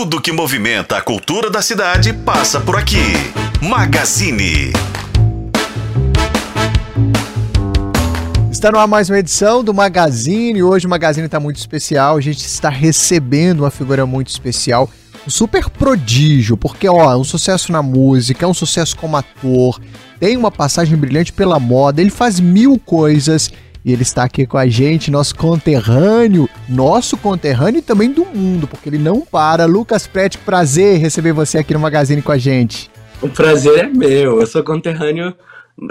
Tudo que movimenta a cultura da cidade passa por aqui. Magazine. Está no ar mais uma edição do Magazine. Hoje o Magazine está muito especial. A gente está recebendo uma figura muito especial, um super prodígio, porque ó, é um sucesso na música, é um sucesso como ator, tem uma passagem brilhante pela moda, ele faz mil coisas e ele está aqui com a gente, nosso conterrâneo, nosso conterrâneo e também do mundo, porque ele não para. Lucas Prete, prazer receber você aqui no Magazine com a gente. O prazer é meu, eu sou conterrâneo.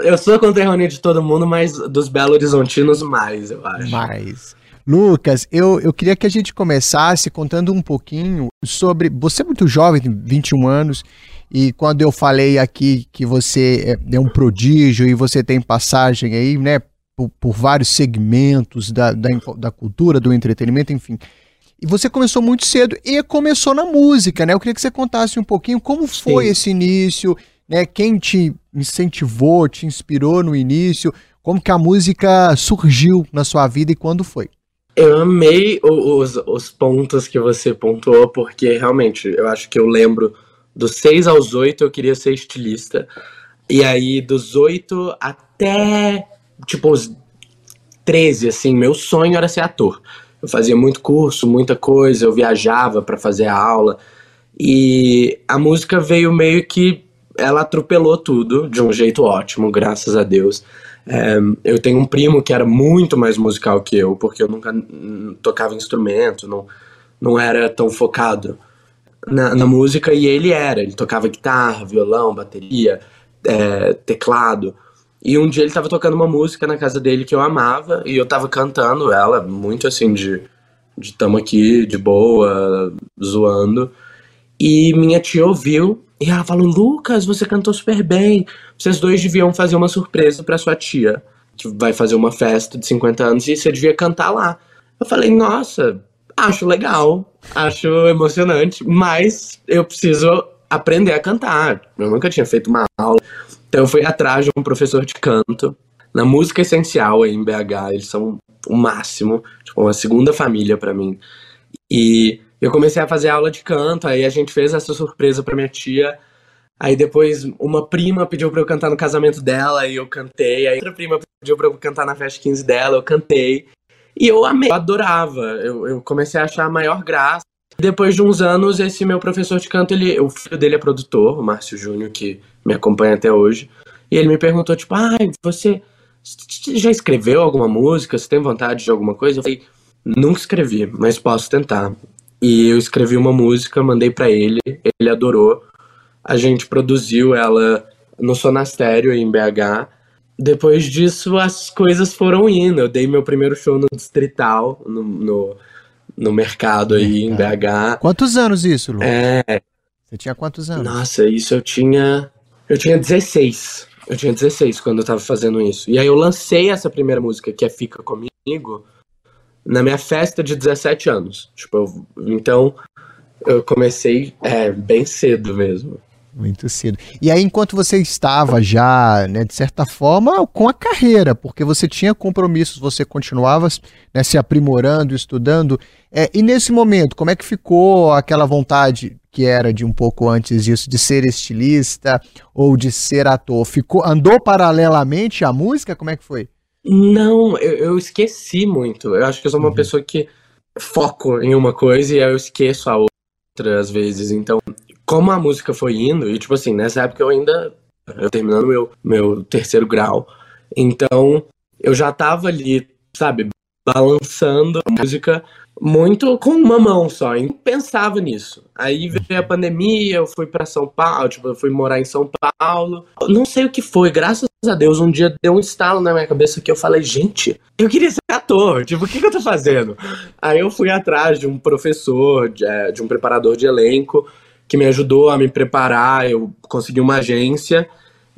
Eu sou conterrâneo de todo mundo, mas dos Belo Horizontinos mais, eu acho. Mais. Lucas, eu, eu queria que a gente começasse contando um pouquinho sobre. Você é muito jovem, tem 21 anos, e quando eu falei aqui que você é, é um prodígio e você tem passagem aí, né, por, por vários segmentos da, da, da, cultura, do entretenimento, enfim. E você começou muito cedo e começou na música, né? Eu queria que você contasse um pouquinho como foi Sim. esse início, né? Quem te incentivou, te inspirou no início, como que a música surgiu na sua vida e quando foi? Eu amei os, os pontos que você pontuou, porque realmente eu acho que eu lembro dos 6 aos 8 eu queria ser estilista. E aí, dos 8 até tipo, uns 13, assim, meu sonho era ser ator. Eu fazia muito curso, muita coisa, eu viajava para fazer a aula. E a música veio meio que. Ela atropelou tudo de um jeito ótimo, graças a Deus. É, eu tenho um primo que era muito mais musical que eu, porque eu nunca tocava instrumento, não, não era tão focado na, na música, e ele era. Ele tocava guitarra, violão, bateria, é, teclado. E um dia ele tava tocando uma música na casa dele que eu amava, e eu tava cantando ela, muito assim, de, de tamo aqui, de boa, zoando. E minha tia ouviu, e ela falou: Lucas, você cantou super bem. Vocês dois deviam fazer uma surpresa para sua tia, que vai fazer uma festa de 50 anos, e você devia cantar lá. Eu falei: Nossa, acho legal, acho emocionante, mas eu preciso aprender a cantar. Eu nunca tinha feito uma aula. Então eu fui atrás de um professor de canto na música essencial aí em BH. Eles são o máximo, tipo, uma segunda família para mim. E eu comecei a fazer aula de canto, aí a gente fez essa surpresa para minha tia. Aí depois uma prima pediu para eu cantar no casamento dela e eu cantei. Aí outra prima pediu para eu cantar na festa 15 dela, eu cantei. E eu amei, eu adorava. Eu, eu comecei a achar a maior graça. Depois de uns anos, esse meu professor de canto, ele, o filho dele é produtor, o Márcio Júnior, que me acompanha até hoje. E ele me perguntou, tipo, ah, você já escreveu alguma música? Você tem vontade de alguma coisa? Eu falei, nunca escrevi, mas posso tentar. E eu escrevi uma música, mandei para ele, ele adorou. A gente produziu ela no Sonastério, em BH. Depois disso, as coisas foram indo. Eu dei meu primeiro show no Distrital, no, no no mercado aí em BH. Quantos anos isso, Lu? É. Você tinha quantos anos? Nossa, isso eu tinha. Eu tinha 16. Eu tinha 16 quando eu tava fazendo isso. E aí eu lancei essa primeira música, que é Fica Comigo, na minha festa de 17 anos. Tipo, eu... então eu comecei é, bem cedo mesmo. Muito cedo. E aí, enquanto você estava já, né, de certa forma, com a carreira, porque você tinha compromissos, você continuava né, se aprimorando, estudando. É, e nesse momento, como é que ficou aquela vontade que era de um pouco antes disso, de ser estilista ou de ser ator? Ficou, andou paralelamente à música? Como é que foi? Não, eu, eu esqueci muito. Eu acho que eu sou uma uhum. pessoa que foco em uma coisa e eu esqueço a outra às vezes. Então, como a música foi indo, e tipo assim, nessa época eu ainda. Eu terminando meu, meu terceiro grau. Então, eu já tava ali, sabe, balançando a música muito com uma mão só, e pensava nisso. Aí veio a pandemia, eu fui para São Paulo, tipo, eu fui morar em São Paulo. Não sei o que foi, graças a Deus, um dia deu um estalo na minha cabeça que eu falei, gente, eu queria ser ator, tipo, o que, que eu tô fazendo? Aí eu fui atrás de um professor, de, é, de um preparador de elenco, que me ajudou a me preparar. Eu consegui uma agência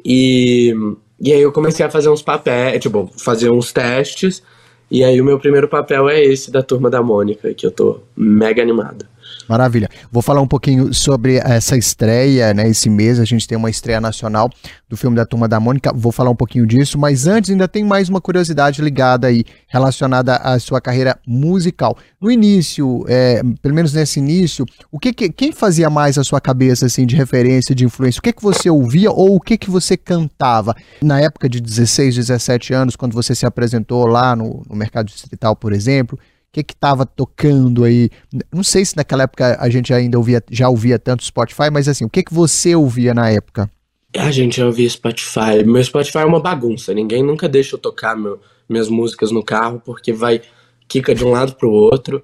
e, e aí eu comecei a fazer uns papéis, tipo, fazer uns testes. E aí o meu primeiro papel é esse da turma da Mônica, que eu tô mega animado. Maravilha. Vou falar um pouquinho sobre essa estreia, né? Esse mês a gente tem uma estreia nacional do filme da Turma da Mônica. Vou falar um pouquinho disso, mas antes ainda tem mais uma curiosidade ligada aí, relacionada à sua carreira musical. No início, é, pelo menos nesse início, o que, que, quem fazia mais a sua cabeça assim de referência, de influência? O que que você ouvia ou o que que você cantava na época de 16, 17 anos, quando você se apresentou lá no, no mercado distrital, por exemplo? O que que tava tocando aí? Não sei se naquela época a gente ainda ouvia, já ouvia tanto Spotify, mas assim, o que que você ouvia na época? A gente já ouvia Spotify. Meu Spotify é uma bagunça. Ninguém nunca deixa eu tocar meu, minhas músicas no carro porque vai quica de um lado pro outro.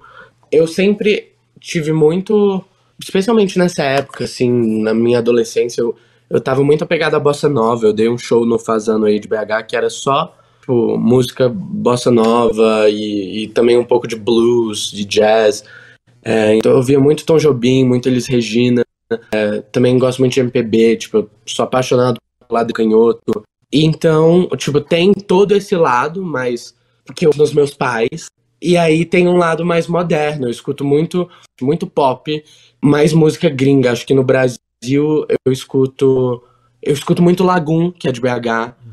Eu sempre tive muito, especialmente nessa época, assim, na minha adolescência, eu, eu tava muito apegado à bossa nova. Eu dei um show no Fazano aí de BH que era só tipo, música bossa nova e, e, também um pouco de blues, de jazz. É, então eu via muito Tom Jobim, muito Elis Regina. É, também gosto muito de MPB, tipo, sou apaixonado pelo lado canhoto. Então, tipo, tem todo esse lado, mas que eu nos meus pais. E aí tem um lado mais moderno. Eu escuto muito, muito pop, mais música gringa. Acho que no Brasil eu escuto, eu escuto muito Lagoon, que é de BH.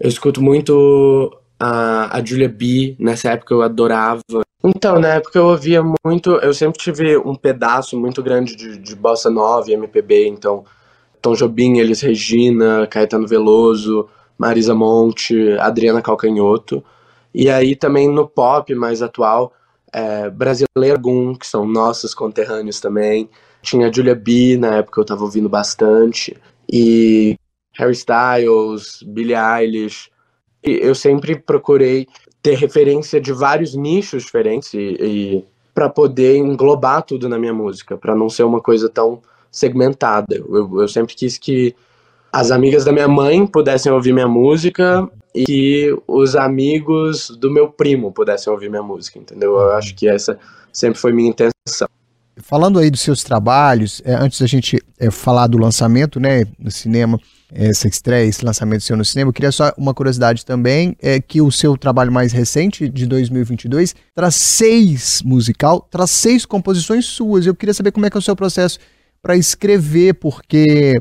Eu escuto muito a, a Julia B, nessa época eu adorava. Então, na época eu ouvia muito, eu sempre tive um pedaço muito grande de, de bossa nova e MPB, então Tom Jobim, Elis Regina, Caetano Veloso, Marisa Monte, Adriana Calcanhoto. E aí também no pop mais atual, é, Brasileiro Gum, que são nossos conterrâneos também. Tinha Julia B, na época eu tava ouvindo bastante. E Harry Styles, Billie Eilish. E eu sempre procurei ter referência de vários nichos diferentes e, e para poder englobar tudo na minha música, para não ser uma coisa tão segmentada. Eu, eu, sempre quis que as amigas da minha mãe pudessem ouvir minha música e que os amigos do meu primo pudessem ouvir minha música, entendeu? Eu acho que essa sempre foi minha intenção. Falando aí dos seus trabalhos, é, antes da gente é, falar do lançamento, né, no cinema, essa estreia, esse lançamento seu no cinema, eu queria só uma curiosidade também, é que o seu trabalho mais recente, de 2022, traz seis musical, traz seis composições suas. Eu queria saber como é que é o seu processo para escrever, porque,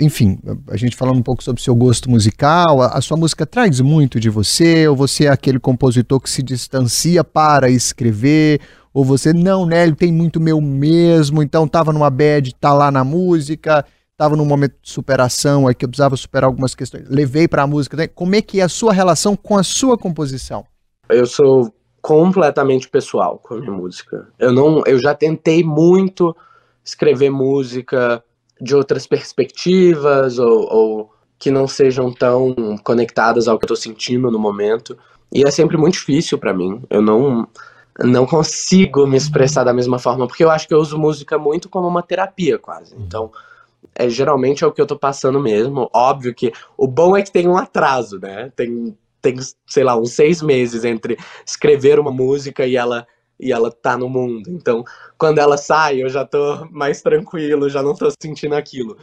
enfim, a gente falando um pouco sobre o seu gosto musical, a, a, sua música traz muito de você, ou você é aquele compositor que se distancia para escrever, ou você, não, né, ele tem muito meu mesmo, então tava numa bad, tá lá na música, tava num momento de superação, aí que eu precisava superar algumas questões, levei para a música, né? como é que é a sua relação com a sua composição? Eu sou completamente pessoal com a minha música. Eu não, eu já tentei muito escrever música de outras perspectivas ou, ou que não sejam tão conectadas ao que eu tô sentindo no momento. E é sempre muito difícil para mim. Eu não não consigo me expressar da mesma forma, porque eu acho que eu uso música muito como uma terapia, quase. Então, é, geralmente é o que eu tô passando mesmo. Óbvio que o bom é que tem um atraso, né? Tem, tem sei lá, uns seis meses entre escrever uma música e ela e ela tá no mundo. Então, quando ela sai, eu já tô mais tranquilo, já não tô sentindo aquilo.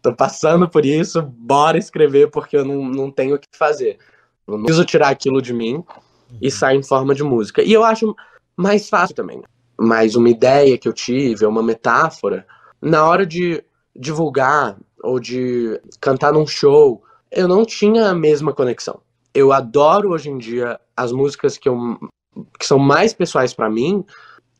Tô passando por isso, bora escrever porque eu não, não tenho o que fazer. Eu não preciso tirar aquilo de mim e uhum. sai em forma de música. E eu acho mais fácil também. Mas uma ideia que eu tive, uma metáfora, na hora de divulgar ou de cantar num show, eu não tinha a mesma conexão. Eu adoro hoje em dia as músicas que, eu, que são mais pessoais para mim.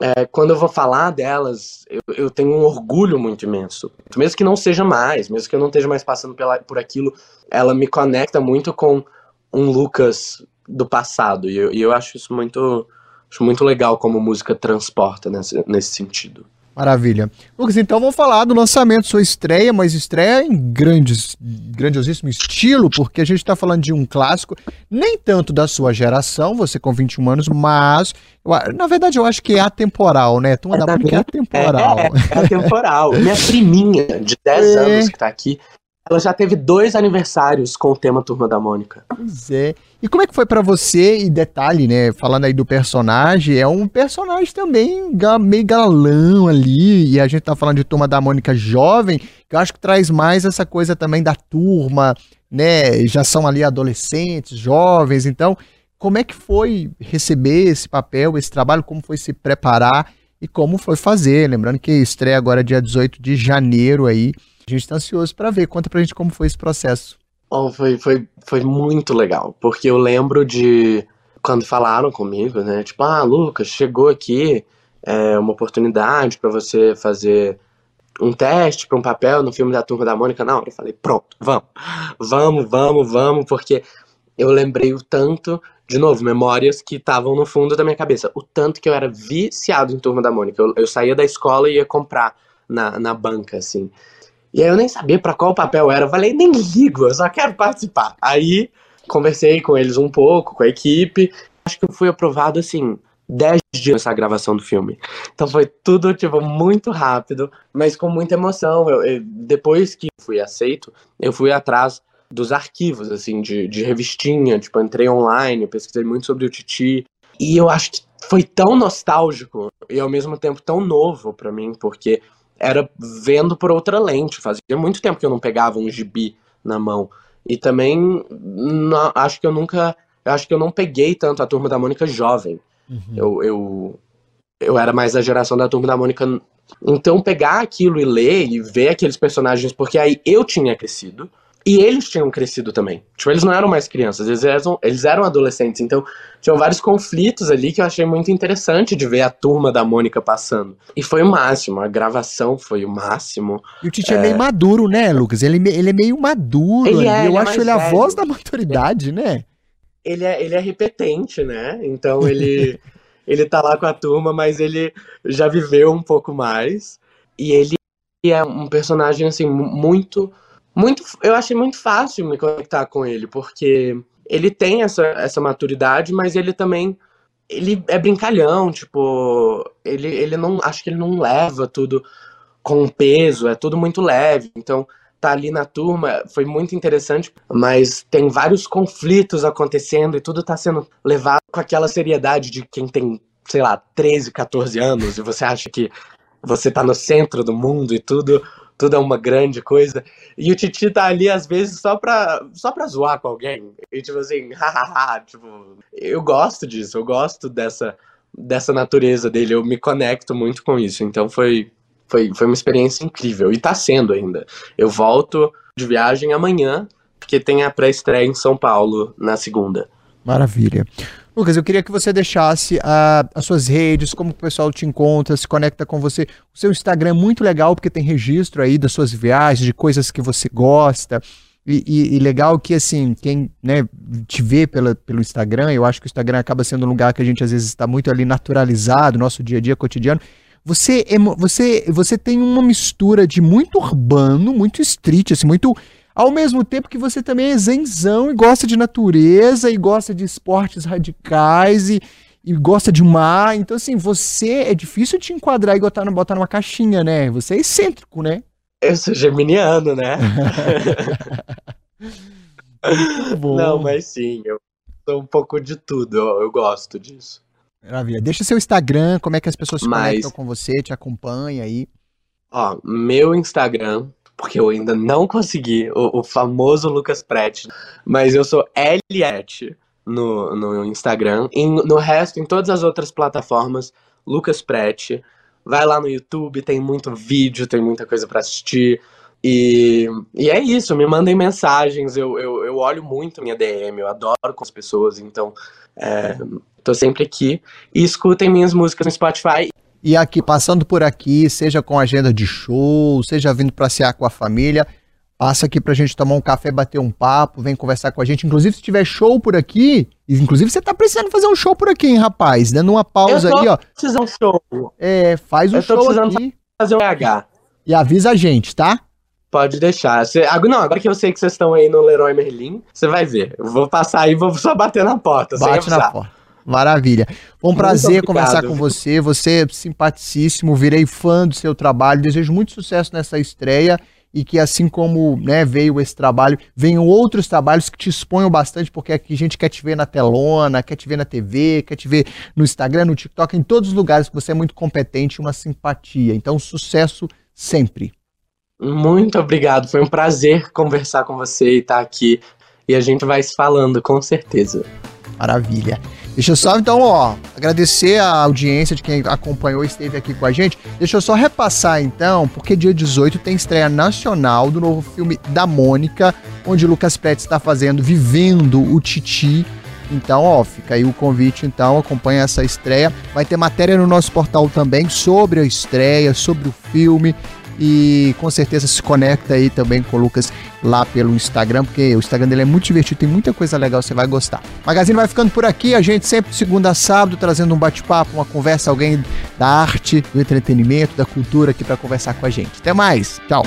É, quando eu vou falar delas, eu, eu, tenho um orgulho muito imenso. Mesmo que não seja mais, mesmo que eu não esteja mais passando pela, por aquilo, ela me conecta muito com um Lucas do passado. E eu, e eu acho isso muito, acho muito legal como música transporta nesse, nesse sentido. Maravilha. Lucas, então vamos falar do lançamento, sua estreia, mas estreia em grandes, grandiosíssimo estilo, porque a gente está falando de um clássico, nem tanto da sua geração, você com 21 anos, mas, na verdade, eu acho que é atemporal, né? Turma da é atemporal. É, é, é atemporal. Minha priminha de 10 é. anos que está aqui, ela já teve dois aniversários com o tema Turma da Mônica. Pois é. E como é que foi para você? E detalhe, né? Falando aí do personagem, é um personagem também meio galão ali. E a gente tá falando de Turma da Mônica jovem, que eu acho que traz mais essa coisa também da turma, né? Já são ali adolescentes, jovens. Então, como é que foi receber esse papel, esse trabalho? Como foi se preparar? e como foi fazer. Lembrando que estreia agora dia 18 de janeiro aí. A gente está ansioso para ver. Conta pra gente como foi esse processo. Oh, foi, foi, foi muito legal, porque eu lembro de quando falaram comigo, né? Tipo, ah, Lucas, chegou aqui é, uma oportunidade para você fazer um teste para um papel no filme da Turma da Mônica. Não, eu falei, pronto, vamos, vamos, vamos, vamos, porque eu lembrei o tanto, de novo, memórias que estavam no fundo da minha cabeça, o tanto que eu era viciado em Turma da Mônica. Eu, eu saía da escola e ia comprar na, na banca, assim. E aí eu nem sabia para qual papel era. Eu falei, nem ligo, eu só quero participar. Aí conversei com eles um pouco, com a equipe. Acho que eu fui aprovado assim, 10 dias nessa gravação do filme. Então foi tudo, tipo, muito rápido, mas com muita emoção. Eu, eu, depois que fui aceito, eu fui atrás dos arquivos, assim, de, de revistinha, tipo, entrei online, pesquisei muito sobre o Titi. E eu acho que foi tão nostálgico e ao mesmo tempo tão novo para mim, porque era vendo por outra lente. Fazia muito tempo que eu não pegava um gibi na mão. E também não, acho que eu nunca. Acho que eu não peguei tanto a turma da Mônica jovem. Uhum. Eu, eu, eu era mais da geração da turma da Mônica. Então, pegar aquilo e ler e ver aqueles personagens, porque aí eu tinha crescido. E eles tinham crescido também. Tipo, eles não eram mais crianças, eles eram, eles eram adolescentes. Então, tinham vários conflitos ali que eu achei muito interessante de ver a turma da Mônica passando. E foi o máximo, a gravação foi o máximo. E o Titi é, é meio maduro, né, Lucas? Ele, ele é meio maduro. Ele é, eu ele é acho é ele velho. a voz da maturidade, né? Ele é, ele é repetente, né? Então ele, ele tá lá com a turma, mas ele já viveu um pouco mais. E ele é um personagem, assim, muito muito, eu achei muito fácil me conectar com ele, porque ele tem essa, essa maturidade, mas ele também ele é brincalhão, tipo, ele, ele não, acho que ele não leva tudo com peso, é tudo muito leve, então tá ali na turma foi muito interessante, mas tem vários conflitos acontecendo e tudo tá sendo levado com aquela seriedade de quem tem, sei lá, 13, 14 anos e você acha que você tá no centro do mundo e tudo tudo é uma grande coisa. E o Titi tá ali, às vezes, só pra, só pra zoar com alguém. E tipo assim, hahaha, tipo, eu gosto disso, eu gosto dessa, dessa natureza dele, eu me conecto muito com isso. Então foi, foi, foi uma experiência incrível. E tá sendo ainda. Eu volto de viagem amanhã, porque tem a pré-estreia em São Paulo na segunda. Maravilha. Lucas, eu queria que você deixasse uh, as suas redes, como o pessoal te encontra, se conecta com você. O seu Instagram é muito legal porque tem registro aí das suas viagens, de coisas que você gosta. E, e, e legal que, assim, quem né, te vê pela, pelo Instagram, eu acho que o Instagram acaba sendo um lugar que a gente às vezes está muito ali naturalizado, nosso dia a dia cotidiano. Você, você, você tem uma mistura de muito urbano, muito street, assim, muito ao mesmo tempo que você também é zenzão e gosta de natureza e gosta de esportes radicais e, e gosta de mar. Então, assim, você é difícil te enquadrar e botar, botar numa caixinha, né? Você é excêntrico, né? Eu sou geminiano, né? Não, mas sim, eu sou um pouco de tudo, eu, eu gosto disso. Maravilha. Deixa seu Instagram, como é que as pessoas se mas... conectam com você, te acompanham aí. Ó, meu Instagram porque eu ainda não consegui o, o famoso Lucas Prete, mas eu sou Eliette no, no Instagram. E no resto, em todas as outras plataformas, Lucas Prete. Vai lá no YouTube, tem muito vídeo, tem muita coisa para assistir. E, e é isso, me mandem mensagens, eu, eu, eu olho muito minha DM, eu adoro com as pessoas, então é, tô sempre aqui. E escutem minhas músicas no Spotify e aqui, passando por aqui, seja com agenda de show, seja vindo passear com a família, passa aqui pra gente tomar um café, bater um papo, vem conversar com a gente. Inclusive, se tiver show por aqui, inclusive você tá precisando fazer um show por aqui, hein, rapaz? Dando uma pausa aí, ó. Precisando um show. É, faz um Eu show aqui. fazer um PH. E avisa a gente, tá? Pode deixar. Cê, não, agora que eu sei que vocês estão aí no Leroy Merlin, você vai ver. Eu vou passar aí, vou só bater na porta. Bate na porta. Maravilha. Foi um prazer conversar com você. Você é simpaticíssimo, virei fã do seu trabalho. Desejo muito sucesso nessa estreia e que assim como né, veio esse trabalho, venham outros trabalhos que te exponham bastante, porque aqui a gente quer te ver na telona, quer te ver na TV, quer te ver no Instagram, no TikTok, em todos os lugares que você é muito competente, uma simpatia. Então, sucesso sempre. Muito obrigado, foi um prazer conversar com você e estar aqui. E a gente vai se falando, com certeza. Maravilha. Deixa eu só, então, ó, agradecer a audiência de quem acompanhou e esteve aqui com a gente. Deixa eu só repassar, então, porque dia 18 tem estreia nacional do novo filme da Mônica, onde Lucas Pérez está fazendo Vivendo o Titi. Então, ó, fica aí o convite, então, acompanha essa estreia. Vai ter matéria no nosso portal também sobre a estreia, sobre o filme e com certeza se conecta aí também com o Lucas lá pelo Instagram, porque o Instagram dele é muito divertido, tem muita coisa legal, você vai gostar. O Magazine vai ficando por aqui, a gente sempre segunda a sábado trazendo um bate-papo, uma conversa, alguém da arte, do entretenimento, da cultura aqui para conversar com a gente. Até mais, tchau.